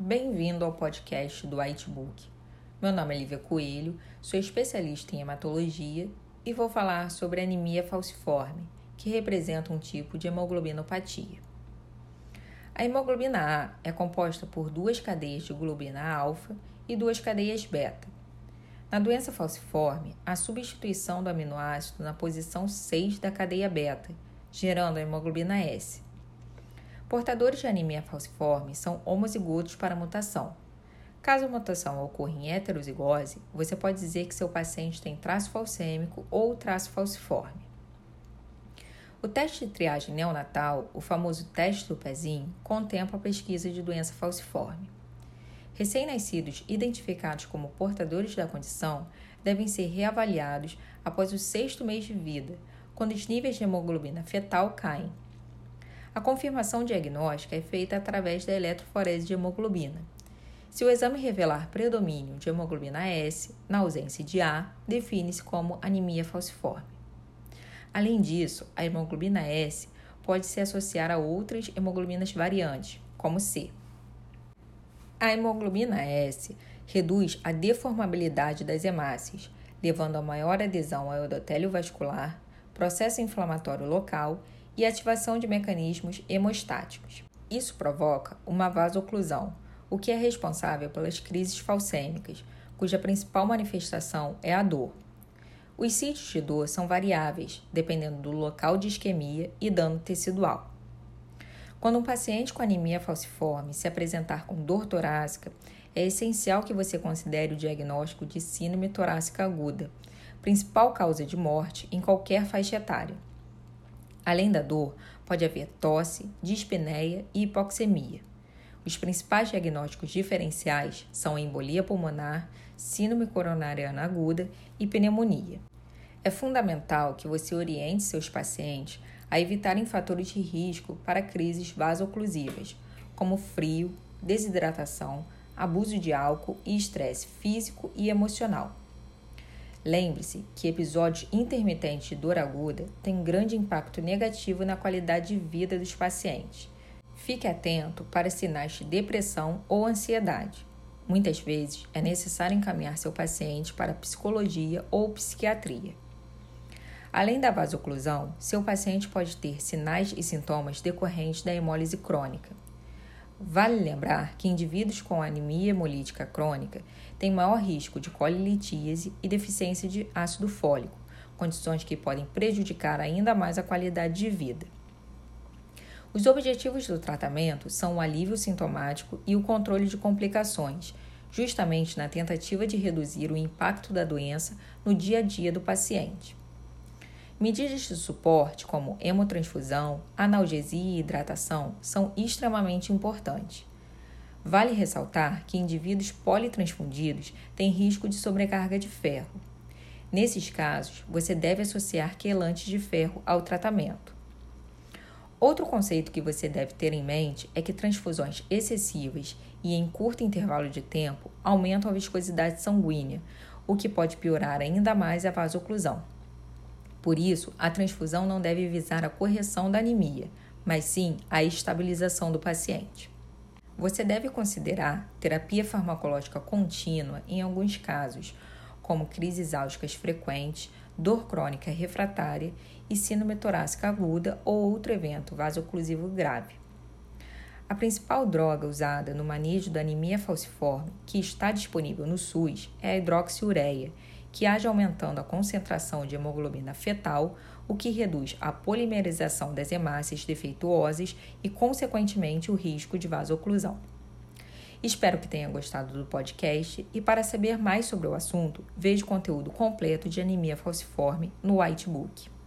Bem-vindo ao podcast do Whitebook. Meu nome é Lívia Coelho, sou especialista em hematologia e vou falar sobre anemia falciforme, que representa um tipo de hemoglobinopatia. A hemoglobina A é composta por duas cadeias de globina alfa e duas cadeias beta. Na doença falciforme, a substituição do aminoácido na posição 6 da cadeia beta, gerando a hemoglobina S. Portadores de anemia falciforme são homozigotos para mutação. Caso a mutação ocorra em heterozigose, você pode dizer que seu paciente tem traço falcêmico ou traço falciforme. O teste de triagem neonatal, o famoso teste do pezinho, contempla a pesquisa de doença falciforme. Recém-nascidos identificados como portadores da condição devem ser reavaliados após o sexto mês de vida, quando os níveis de hemoglobina fetal caem a confirmação diagnóstica é feita através da eletroforese de hemoglobina. Se o exame revelar predomínio de hemoglobina S na ausência de A, define-se como anemia falciforme. Além disso, a hemoglobina S pode se associar a outras hemoglobinas variantes, como C. A hemoglobina S reduz a deformabilidade das hemácias, levando a maior adesão ao endotélio vascular, processo inflamatório local e ativação de mecanismos hemostáticos. Isso provoca uma vasoclusão, o que é responsável pelas crises falcêmicas, cuja principal manifestação é a dor. Os sítios de dor são variáveis, dependendo do local de isquemia e dano tecidual. Quando um paciente com anemia falciforme se apresentar com dor torácica, é essencial que você considere o diagnóstico de síndrome torácica aguda, principal causa de morte em qualquer faixa etária. Além da dor, pode haver tosse, dispneia e hipoxemia. Os principais diagnósticos diferenciais são embolia pulmonar, síndrome coronariana aguda e pneumonia. É fundamental que você oriente seus pacientes a evitarem fatores de risco para crises vasoclusivas, como frio, desidratação, abuso de álcool e estresse físico e emocional. Lembre-se que episódios intermitentes de dor aguda têm grande impacto negativo na qualidade de vida dos pacientes. Fique atento para sinais de depressão ou ansiedade. Muitas vezes é necessário encaminhar seu paciente para psicologia ou psiquiatria. Além da vasoclusão, seu paciente pode ter sinais e sintomas decorrentes da hemólise crônica. Vale lembrar que indivíduos com anemia hemolítica crônica têm maior risco de colilitíase e deficiência de ácido fólico, condições que podem prejudicar ainda mais a qualidade de vida. Os objetivos do tratamento são o alívio sintomático e o controle de complicações, justamente na tentativa de reduzir o impacto da doença no dia a dia do paciente. Medidas de suporte, como hemotransfusão, analgesia e hidratação, são extremamente importantes. Vale ressaltar que indivíduos politransfundidos têm risco de sobrecarga de ferro. Nesses casos, você deve associar quelantes de ferro ao tratamento. Outro conceito que você deve ter em mente é que transfusões excessivas e em curto intervalo de tempo aumentam a viscosidade sanguínea, o que pode piorar ainda mais a vasoclusão. Por isso, a transfusão não deve visar a correção da anemia, mas sim a estabilização do paciente. Você deve considerar terapia farmacológica contínua em alguns casos, como crises álgicas frequentes, dor crônica refratária e síndrome torácica aguda ou outro evento vasoclusivo grave. A principal droga usada no manejo da anemia falciforme, que está disponível no SUS, é a hidroxiureia, que age aumentando a concentração de hemoglobina fetal, o que reduz a polimerização das hemácias defeituosas e, consequentemente, o risco de vasoclusão. Espero que tenha gostado do podcast e para saber mais sobre o assunto, veja o conteúdo completo de anemia falciforme no Whitebook.